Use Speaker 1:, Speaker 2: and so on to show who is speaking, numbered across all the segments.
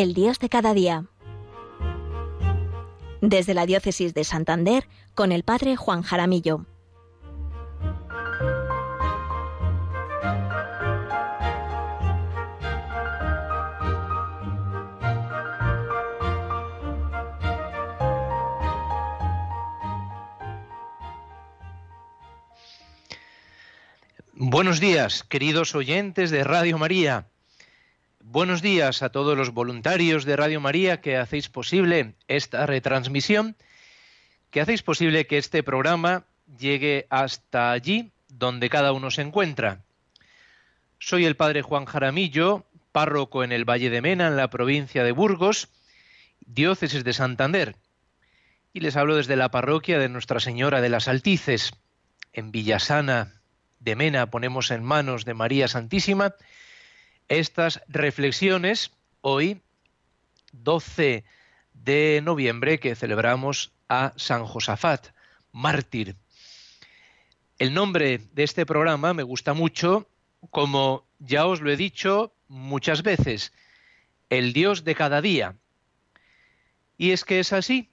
Speaker 1: El Dios de cada día. Desde la Diócesis de Santander, con el Padre Juan Jaramillo.
Speaker 2: Buenos días, queridos oyentes de Radio María. Buenos días a todos los voluntarios de Radio María que hacéis posible esta retransmisión, que hacéis posible que este programa llegue hasta allí donde cada uno se encuentra. Soy el padre Juan Jaramillo, párroco en el Valle de Mena, en la provincia de Burgos, diócesis de Santander, y les hablo desde la parroquia de Nuestra Señora de las Altices, en Villasana, de Mena ponemos en manos de María Santísima estas reflexiones hoy, 12 de noviembre, que celebramos a San Josafat, mártir. El nombre de este programa me gusta mucho, como ya os lo he dicho muchas veces, el Dios de cada día. Y es que es así.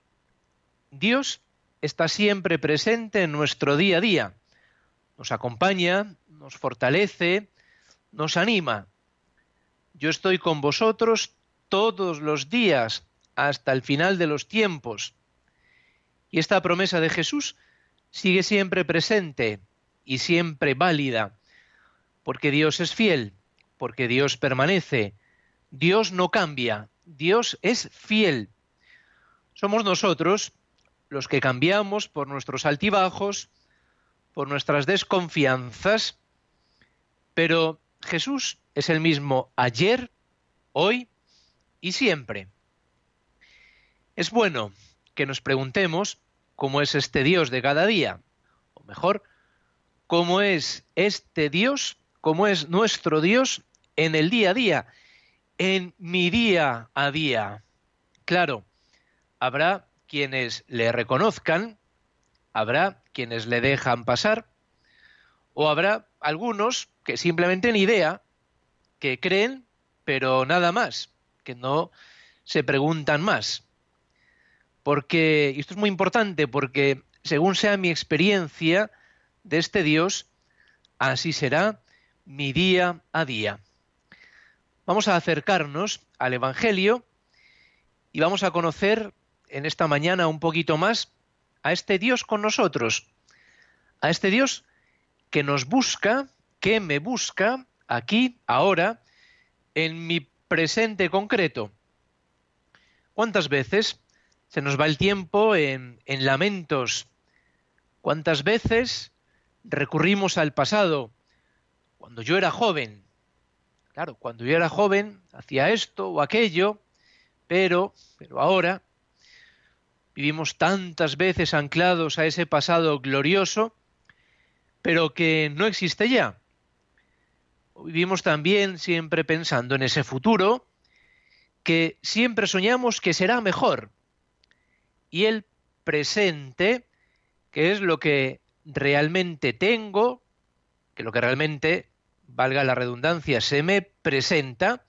Speaker 2: Dios está siempre presente en nuestro día a día nos acompaña, nos fortalece, nos anima. Yo estoy con vosotros todos los días hasta el final de los tiempos. Y esta promesa de Jesús sigue siempre presente y siempre válida, porque Dios es fiel, porque Dios permanece, Dios no cambia, Dios es fiel. Somos nosotros los que cambiamos por nuestros altibajos, por nuestras desconfianzas, pero Jesús es el mismo ayer, hoy y siempre. Es bueno que nos preguntemos cómo es este Dios de cada día, o mejor, cómo es este Dios, cómo es nuestro Dios en el día a día, en mi día a día. Claro, habrá quienes le reconozcan, habrá quienes le dejan pasar, o habrá algunos que simplemente ni idea, que creen, pero nada más, que no se preguntan más. Porque, y esto es muy importante, porque según sea mi experiencia de este Dios, así será mi día a día. Vamos a acercarnos al Evangelio y vamos a conocer en esta mañana un poquito más a este Dios con nosotros, a este Dios que nos busca, que me busca aquí, ahora, en mi presente concreto. ¿Cuántas veces se nos va el tiempo en, en lamentos? ¿Cuántas veces recurrimos al pasado? Cuando yo era joven. Claro, cuando yo era joven hacía esto o aquello, pero, pero ahora Vivimos tantas veces anclados a ese pasado glorioso, pero que no existe ya. Vivimos también siempre pensando en ese futuro que siempre soñamos que será mejor. Y el presente, que es lo que realmente tengo, que lo que realmente, valga la redundancia, se me presenta,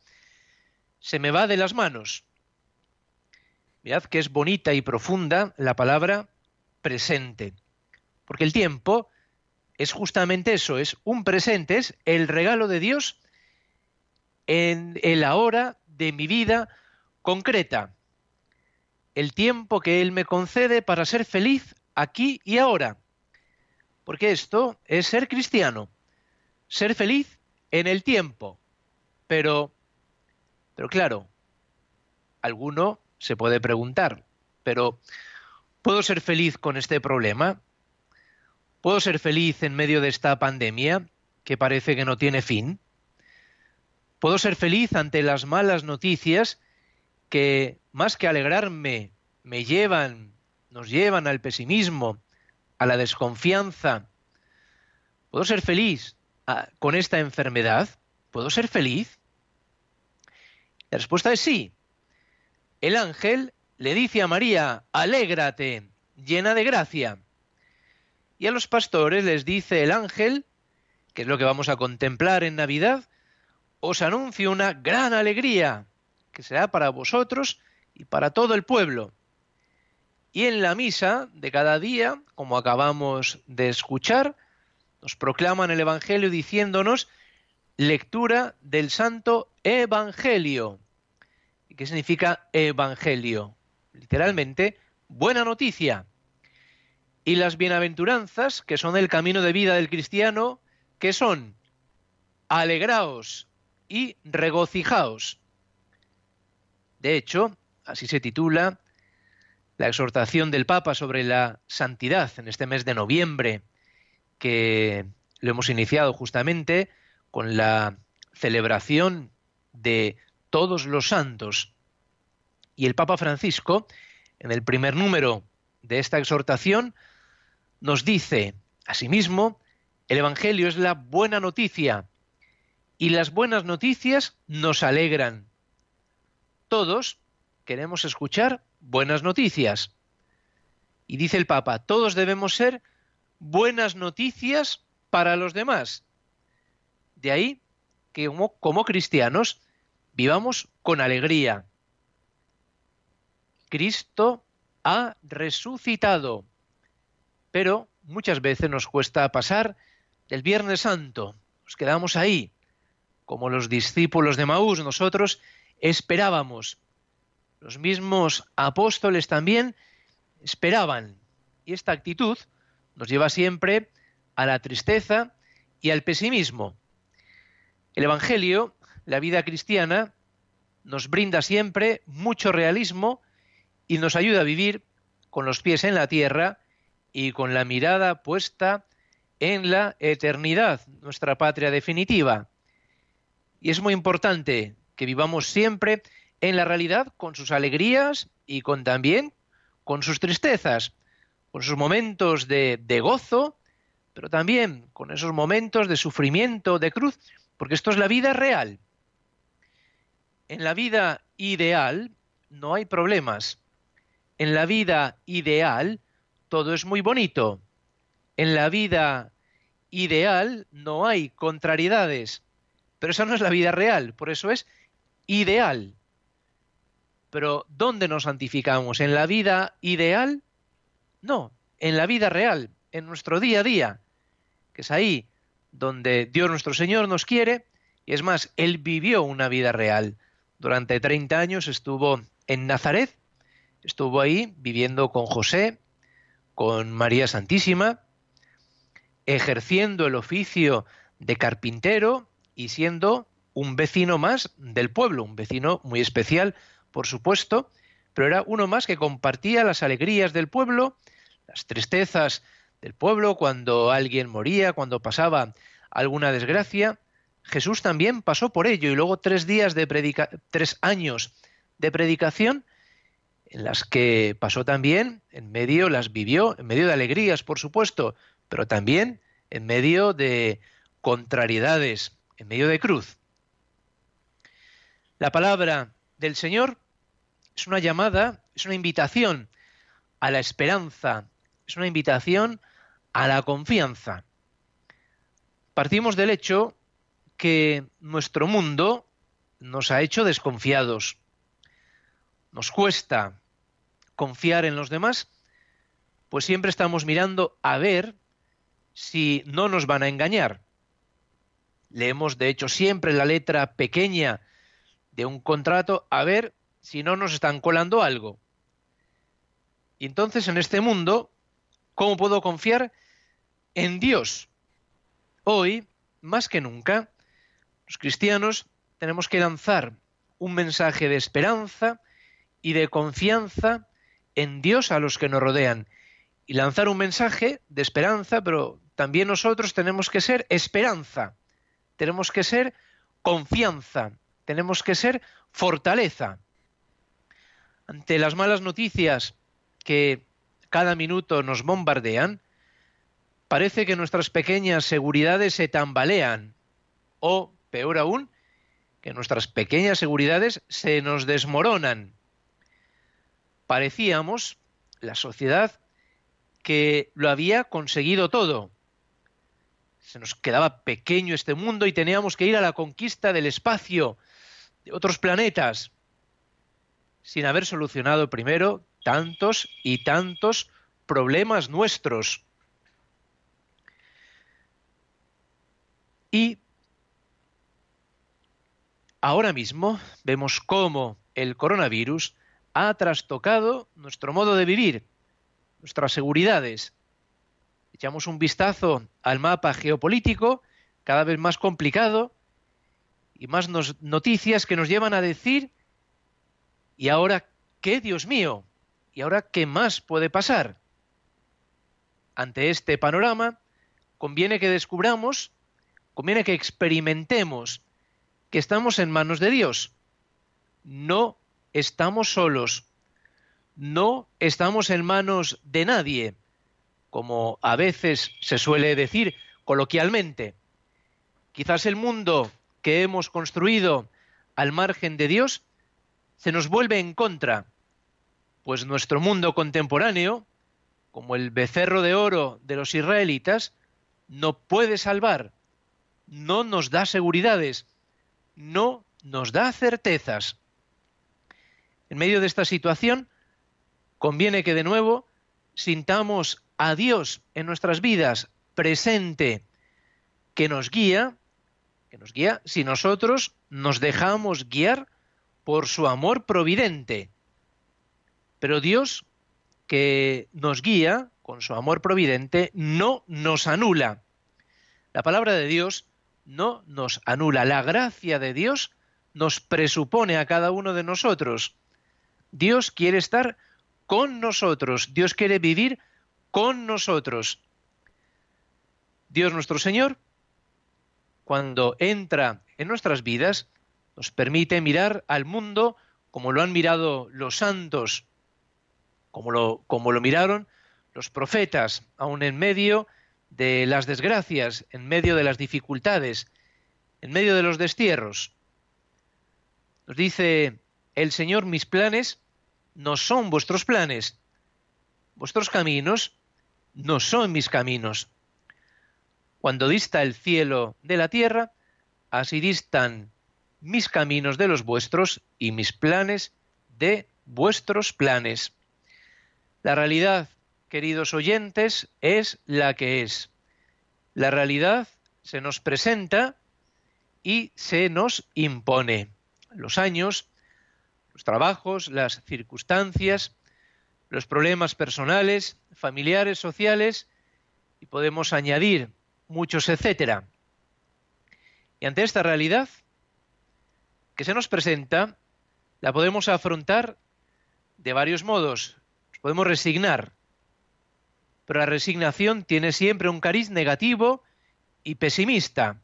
Speaker 2: se me va de las manos. Mirad que es bonita y profunda la palabra presente. Porque el tiempo es justamente eso, es un presente, es el regalo de Dios en el ahora de mi vida concreta. El tiempo que Él me concede para ser feliz aquí y ahora. Porque esto es ser cristiano, ser feliz en el tiempo. Pero, pero claro, alguno se puede preguntar, pero ¿puedo ser feliz con este problema? ¿Puedo ser feliz en medio de esta pandemia que parece que no tiene fin? ¿Puedo ser feliz ante las malas noticias que, más que alegrarme, me llevan, nos llevan al pesimismo, a la desconfianza? ¿Puedo ser feliz ah, con esta enfermedad? ¿Puedo ser feliz? La respuesta es sí, el ángel le dice a María, alégrate, llena de gracia. Y a los pastores les dice el ángel, que es lo que vamos a contemplar en Navidad, os anuncio una gran alegría, que será para vosotros y para todo el pueblo. Y en la misa de cada día, como acabamos de escuchar, nos proclaman el Evangelio diciéndonos lectura del Santo Evangelio. ¿Y qué significa Evangelio? Literalmente, buena noticia. Y las bienaventuranzas, que son el camino de vida del cristiano, que son alegraos y regocijaos. De hecho, así se titula la exhortación del Papa sobre la santidad en este mes de noviembre, que lo hemos iniciado justamente con la celebración de todos los santos. Y el Papa Francisco, en el primer número de esta exhortación, nos dice, asimismo, el Evangelio es la buena noticia y las buenas noticias nos alegran. Todos queremos escuchar buenas noticias. Y dice el Papa, todos debemos ser buenas noticias para los demás. De ahí que como, cristianos vivamos con alegría. Cristo ha resucitado, pero muchas veces nos cuesta pasar del Viernes Santo. Nos quedamos ahí, como los discípulos de Maús, nosotros esperábamos los mismos apóstoles también esperaban. Y esta actitud nos lleva siempre a la tristeza y al pesimismo. El Evangelio, la vida cristiana, nos brinda siempre mucho realismo y nos ayuda a vivir con los pies en la tierra y con la mirada puesta en la eternidad, nuestra patria definitiva. Y es muy importante que vivamos siempre en la realidad con sus alegrías y con también con sus tristezas, con sus momentos de, de gozo, pero también con esos momentos de sufrimiento, de cruz, porque esto es la vida real. En la vida ideal no hay problemas. En la vida ideal todo es muy bonito. En la vida ideal no hay contrariedades. Pero esa no es la vida real, por eso es ideal. Pero ¿dónde nos santificamos? ¿En la vida ideal? No, en la vida real, en nuestro día a día, que es ahí donde Dios nuestro Señor nos quiere, y es más, Él vivió una vida real. Durante 30 años estuvo en Nazaret, estuvo ahí viviendo con José, con María Santísima, ejerciendo el oficio de carpintero y siendo un vecino más del pueblo, un vecino muy especial por supuesto, pero era uno más que compartía las alegrías del pueblo, las tristezas del pueblo cuando alguien moría, cuando pasaba alguna desgracia. Jesús también pasó por ello y luego tres días de predica tres años de predicación en las que pasó también en medio las vivió en medio de alegrías, por supuesto, pero también en medio de contrariedades, en medio de cruz. La palabra del Señor es una llamada, es una invitación a la esperanza, es una invitación a la confianza. Partimos del hecho que nuestro mundo nos ha hecho desconfiados. Nos cuesta confiar en los demás, pues siempre estamos mirando a ver si no nos van a engañar. Leemos, de hecho, siempre la letra pequeña de un contrato a ver si no nos están colando algo. Y entonces en este mundo, ¿cómo puedo confiar en Dios? Hoy, más que nunca, los cristianos tenemos que lanzar un mensaje de esperanza y de confianza en Dios a los que nos rodean. Y lanzar un mensaje de esperanza, pero también nosotros tenemos que ser esperanza, tenemos que ser confianza, tenemos que ser fortaleza. Ante las malas noticias que cada minuto nos bombardean, parece que nuestras pequeñas seguridades se tambalean o, peor aún, que nuestras pequeñas seguridades se nos desmoronan. Parecíamos la sociedad que lo había conseguido todo. Se nos quedaba pequeño este mundo y teníamos que ir a la conquista del espacio, otros planetas. sin haber solucionado primero tantos y tantos problemas nuestros. Y ahora mismo vemos cómo el coronavirus ha trastocado nuestro modo de vivir, nuestras seguridades. Echamos un vistazo al mapa geopolítico, cada vez más complicado, y más noticias que nos llevan a decir, ¿y ahora qué, Dios mío? ¿Y ahora qué más puede pasar? Ante este panorama, conviene que descubramos, conviene que experimentemos que estamos en manos de Dios. No estamos solos. No estamos en manos de nadie, como a veces se suele decir coloquialmente. Quizás el mundo que hemos construido al margen de Dios se nos vuelve en contra, pues nuestro mundo contemporáneo, como el becerro de oro de los israelitas, no puede salvar, no nos da seguridades, no nos da certezas. En medio de esta situación, conviene que de nuevo sintamos a Dios en nuestras vidas presente, que nos guía, que nos guía si nosotros nos dejamos guiar por su amor providente. Pero Dios que nos guía con su amor providente no nos anula. La palabra de Dios no nos anula. La gracia de Dios nos presupone a cada uno de nosotros. Dios quiere estar con nosotros. Dios quiere vivir con nosotros. Dios nuestro Señor, cuando entra en nuestras vidas, nos permite mirar al mundo como lo han mirado los santos, como lo, como lo miraron los profetas, aun en medio de las desgracias, en medio de las dificultades, en medio de los destierros. Nos dice el Señor, mis planes no son vuestros planes, vuestros caminos no son mis caminos. Cuando dista el cielo de la tierra, así distan mis caminos de los vuestros y mis planes de vuestros planes. La realidad queridos oyentes, es la que es. La realidad se nos presenta y se nos impone. Los años, los trabajos, las circunstancias, los problemas personales, familiares, sociales, y podemos añadir muchos etcétera. Y ante esta realidad que se nos presenta, la podemos afrontar de varios modos. Nos podemos resignar, pero la resignación tiene siempre un cariz negativo y pesimista.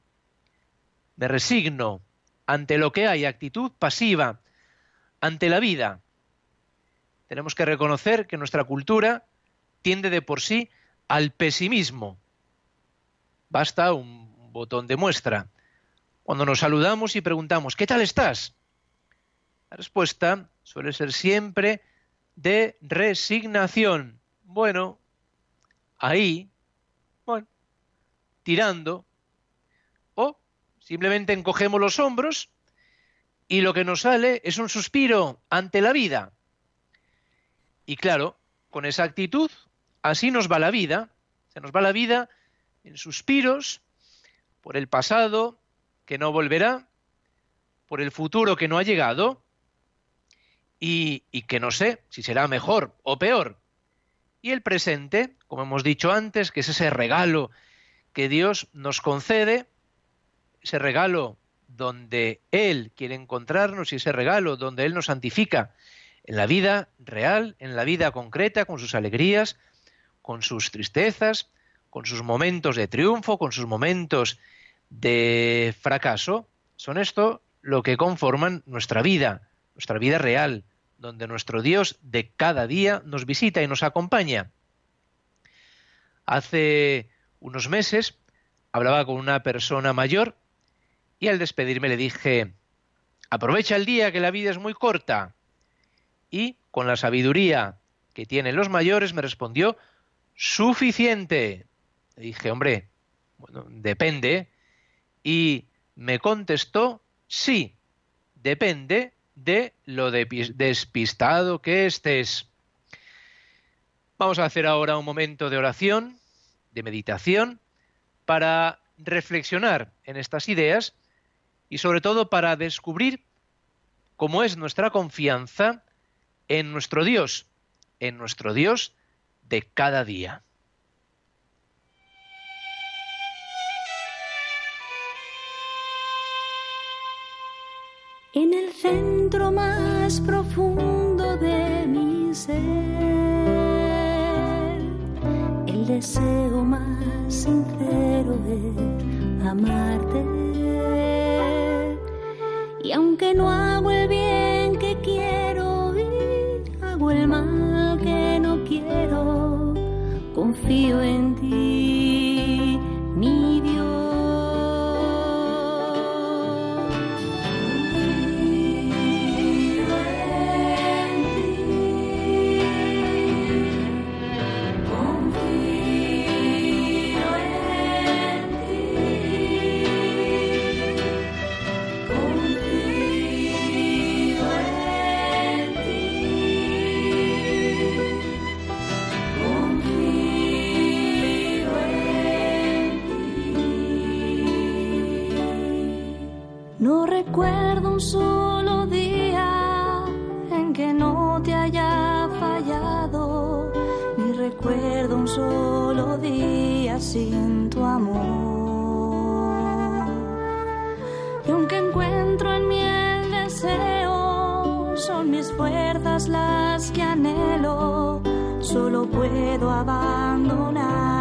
Speaker 2: Me resigno ante lo que hay, actitud pasiva ante la vida. Tenemos que reconocer que nuestra cultura tiende de por sí al pesimismo. Basta un botón de muestra. Cuando nos saludamos y preguntamos, ¿qué tal estás? La respuesta suele ser siempre de resignación. Bueno, ahí, bueno, tirando, o simplemente encogemos los hombros y lo que nos sale es un suspiro ante la vida. Y claro, con esa actitud, así nos va la vida, se nos va la vida en suspiros por el pasado que no volverá, por el futuro que no ha llegado y, y que no sé si será mejor o peor. Y el presente, como hemos dicho antes, que es ese regalo que Dios nos concede, ese regalo donde Él quiere encontrarnos y ese regalo donde Él nos santifica en la vida real, en la vida concreta, con sus alegrías, con sus tristezas, con sus momentos de triunfo, con sus momentos de fracaso, son esto lo que conforman nuestra vida, nuestra vida real, donde nuestro Dios de cada día nos visita y nos acompaña. Hace unos meses hablaba con una persona mayor y al despedirme le dije, aprovecha el día que la vida es muy corta. Y con la sabiduría que tienen los mayores me respondió, suficiente. Le dije, hombre, bueno, depende. Y me contestó, sí, depende de lo despistado que estés. Vamos a hacer ahora un momento de oración, de meditación, para reflexionar en estas ideas y sobre todo para descubrir cómo es nuestra confianza en nuestro Dios, en nuestro Dios de cada día.
Speaker 3: En el centro más profundo de mi ser, el deseo más sincero es amarte. No recuerdo un solo día en que no te haya fallado, ni recuerdo un solo día sin tu amor. Y aunque encuentro en mí el deseo, son mis fuerzas las que anhelo, solo puedo abandonarme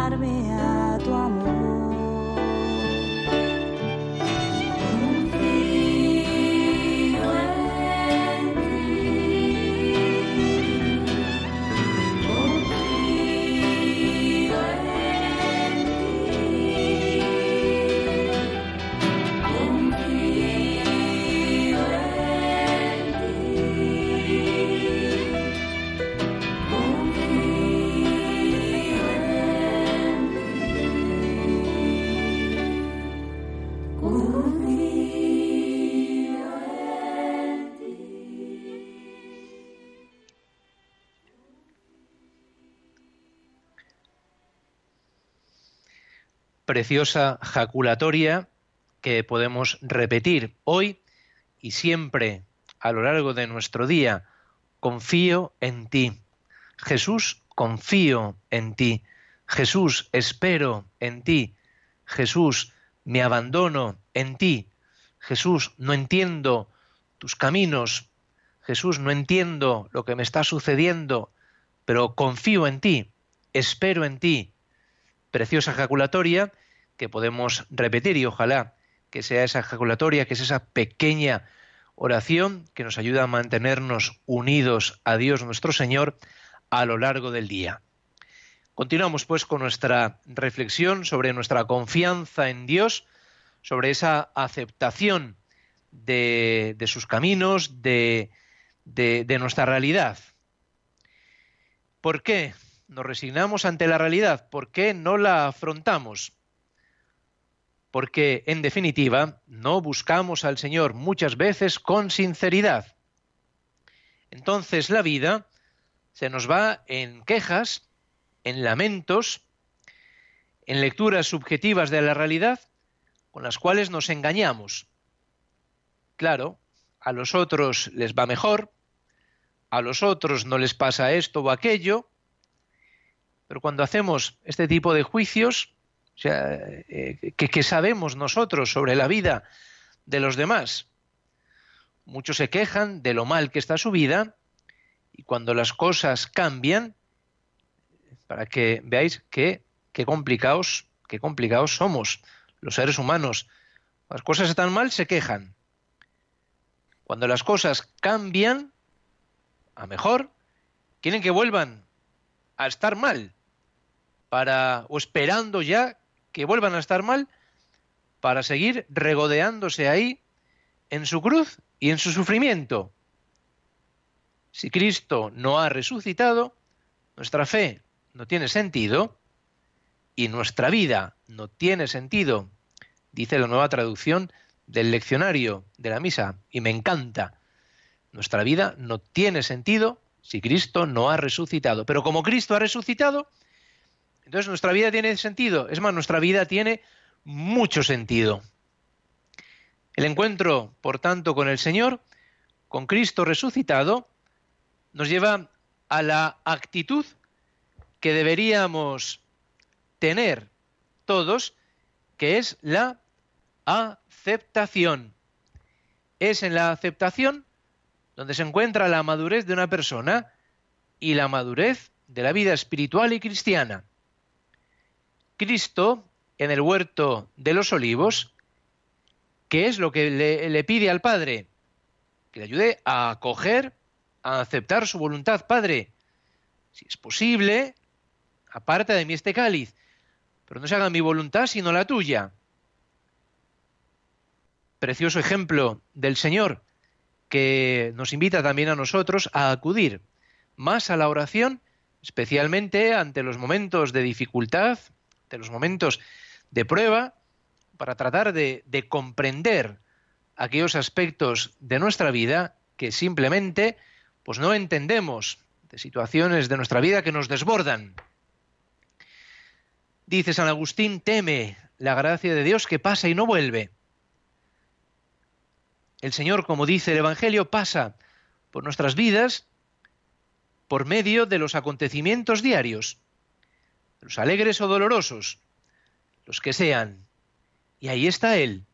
Speaker 2: Preciosa jaculatoria que podemos repetir hoy y siempre a lo largo de nuestro día. Confío en ti. Jesús, confío en ti. Jesús, espero en ti. Jesús, me abandono en ti. Jesús, no entiendo tus caminos. Jesús, no entiendo lo que me está sucediendo, pero confío en ti, espero en ti. Preciosa ejaculatoria que podemos repetir y ojalá que sea esa ejaculatoria, que es esa pequeña oración que nos ayuda a mantenernos unidos a Dios nuestro Señor a lo largo del día. Continuamos pues con nuestra reflexión sobre nuestra confianza en Dios, sobre esa aceptación de, sus caminos, de, de nuestra realidad. ¿Por qué nos resignamos ante la realidad? ¿Por qué no la afrontamos? Porque, en definitiva, no buscamos al Señor muchas veces con sinceridad. Entonces la vida se nos va en quejas, en lamentos, en lecturas subjetivas de la realidad, con las cuales nos engañamos. Claro, a los otros les va mejor, a los otros no les pasa esto o aquello, pero cuando hacemos este tipo de juicios, o sea, eh, ¿qué, sabemos nosotros sobre la vida de los demás? Muchos se quejan de lo mal que está su vida y cuando las cosas cambian, para que veáis qué, qué complicados, qué complicados somos los seres humanos. Las cosas están mal, se quejan. Cuando las cosas cambian a mejor, quieren que vuelvan a estar mal para o esperando ya que vuelvan a estar mal para seguir regodeándose ahí en su cruz y en su sufrimiento. Si Cristo no ha resucitado, nuestra fe no tiene sentido y nuestra vida no tiene sentido, dice la nueva traducción del leccionario de la misa, y me encanta. Nuestra vida no tiene sentido si Cristo no ha resucitado. Pero como Cristo ha resucitado, entonces nuestra vida tiene sentido. Es más, nuestra vida tiene mucho sentido. El encuentro, por tanto, con el Señor, con Cristo resucitado, nos lleva a la actitud que deberíamos tener todos, que es la aceptación. Es en la aceptación donde se encuentra la madurez de una persona y la madurez de la vida espiritual y cristiana. Cristo, en el huerto de los olivos, ¿qué es lo que le, pide al Padre? Que le ayude a acoger, a aceptar su voluntad, Padre. Si es posible, aparte de mí este cáliz, pero no se haga mi voluntad sino la tuya. Precioso ejemplo del Señor que nos invita también a nosotros a acudir más a la oración, especialmente ante los momentos de dificultad, ante los momentos de prueba, para tratar de, de comprender aquellos aspectos de nuestra vida que simplemente pues no entendemos, de situaciones de nuestra vida que nos desbordan. Dice San Agustín, teme la gracia de Dios que pasa y no vuelve. El Señor, como dice el Evangelio, pasa por nuestras vidas por medio de los acontecimientos diarios, los alegres o dolorosos, los que sean. Y ahí está Él.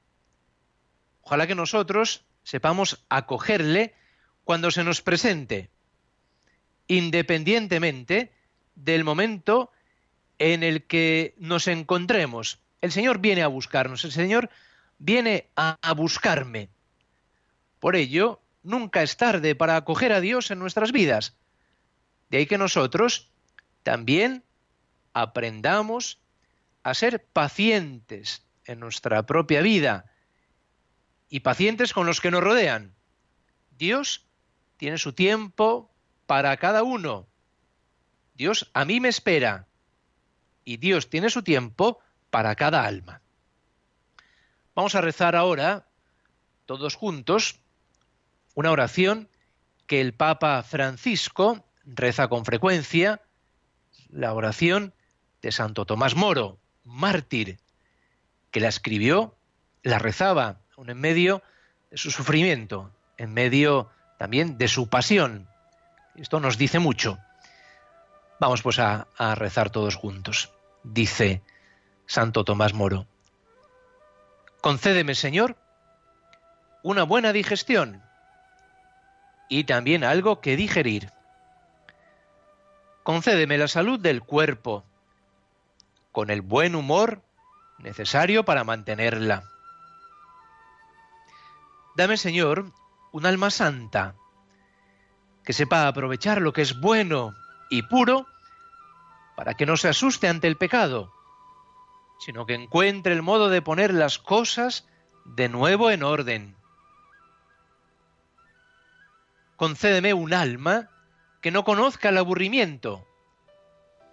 Speaker 2: Ojalá que nosotros sepamos acogerle cuando se nos presente, independientemente del momento en el que nos encontremos. El Señor viene a buscarnos, el Señor viene a, buscarme. Por ello, nunca es tarde para acoger a Dios en nuestras vidas. De ahí que nosotros también aprendamos a ser pacientes en nuestra propia vida y pacientes con los que nos rodean. Dios tiene su tiempo para cada uno. Dios a mí me espera y Dios tiene su tiempo para cada alma. Vamos a rezar ahora, todos juntos, una oración que el Papa Francisco reza con frecuencia, la oración de Santo Tomás Moro, mártir, que la escribió, la rezaba en medio de su sufrimiento, en medio también de su pasión. Esto nos dice mucho. Vamos pues a rezar todos juntos. Dice Santo Tomás Moro. Concédeme, Señor, una buena digestión y también algo que digerir. Concédeme la salud del cuerpo, con el buen humor necesario para mantenerla. Dame, Señor, un alma santa, que sepa aprovechar lo que es bueno y puro, para que no se asuste ante el pecado, sino que encuentre el modo de poner las cosas de nuevo en orden concédeme un alma que no conozca el aburrimiento,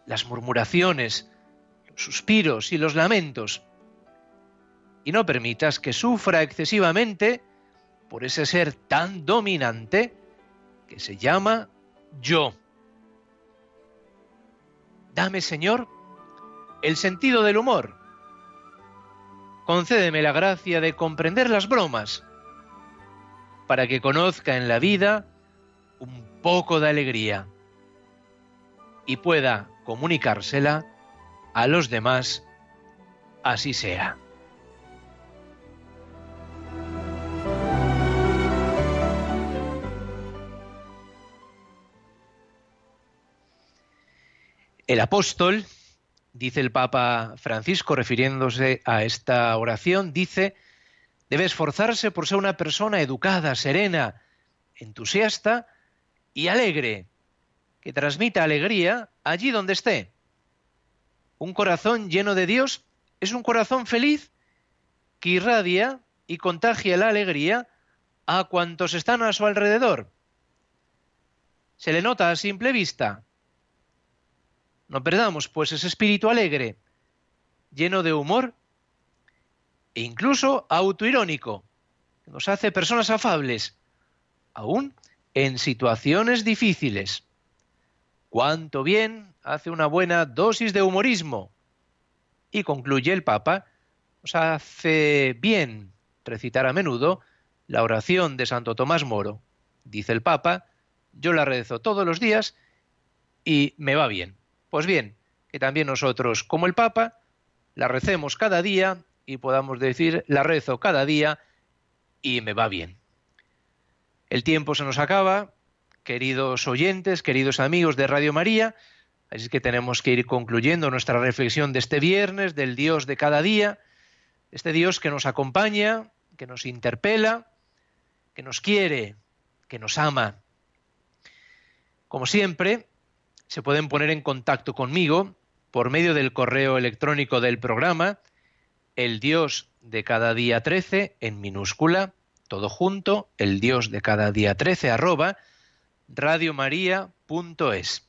Speaker 2: las murmuraciones, suspiros y los lamentos, y no permitas que sufra excesivamente por ese ser tan dominante que se llama yo. Dame, Señor, el sentido del humor. Concédeme la gracia de comprender las bromas, para que conozca en la vida un poco de alegría y pueda comunicársela a los demás, así sea. El apóstol, dice el Papa Francisco refiriéndose a esta oración, dice, debe esforzarse por ser una persona educada, serena, entusiasta y alegre, que transmita alegría allí donde esté. Un corazón lleno de Dios es un corazón feliz que irradia y contagia la alegría a cuantos están a su alrededor. Se le nota a simple vista. No perdamos, pues, ese espíritu alegre, lleno de humor e incluso autoirónico, que nos hace personas afables, aún en situaciones difíciles. Cuánto bien hace una buena dosis de humorismo. Y concluye el Papa, nos hace bien recitar a menudo la oración de Santo Tomás Moro. Dice el Papa, yo la rezo todos los días y me va bien. Pues bien, que también nosotros, como el Papa, la recemos cada día y podamos decir, la rezo cada día y me va bien. El tiempo se nos acaba, queridos oyentes, queridos amigos de Radio María, así que tenemos que ir concluyendo nuestra reflexión de este viernes, del Dios de cada día, este Dios que nos acompaña, que nos interpela, que nos quiere, que nos ama. Como siempre, se pueden poner en contacto conmigo por medio del correo electrónico del programa, el Dios de cada día 13 en minúscula, todo junto, el Dios de cada día 13 arroba radiomaria.es.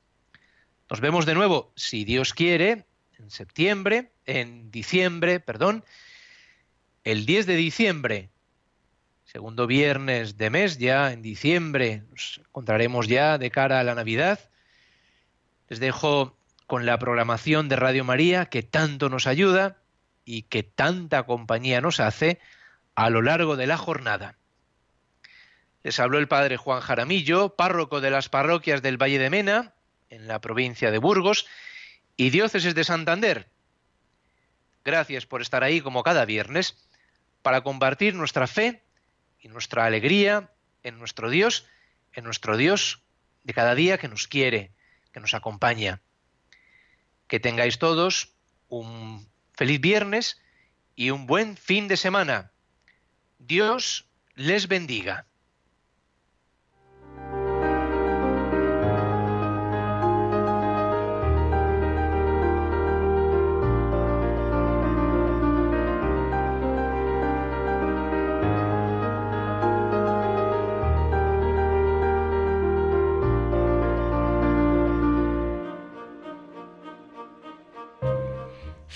Speaker 2: Nos vemos de nuevo, si Dios quiere, en septiembre, en diciembre, perdón, el 10 de diciembre, segundo viernes de mes, ya en diciembre, nos encontraremos ya de cara a la Navidad. Les dejo con la programación de Radio María que tanto nos ayuda y que tanta compañía nos hace a lo largo de la jornada. Les habló el padre Juan Jaramillo, párroco de las parroquias del Valle de Mena, en la provincia de Burgos, y diócesis de Santander. Gracias por estar ahí como cada viernes para compartir nuestra fe y nuestra alegría en nuestro Dios, en nuestro Dios de cada día que nos quiere, que nos acompaña. Que tengáis todos un feliz viernes y un buen fin de semana. Dios les bendiga.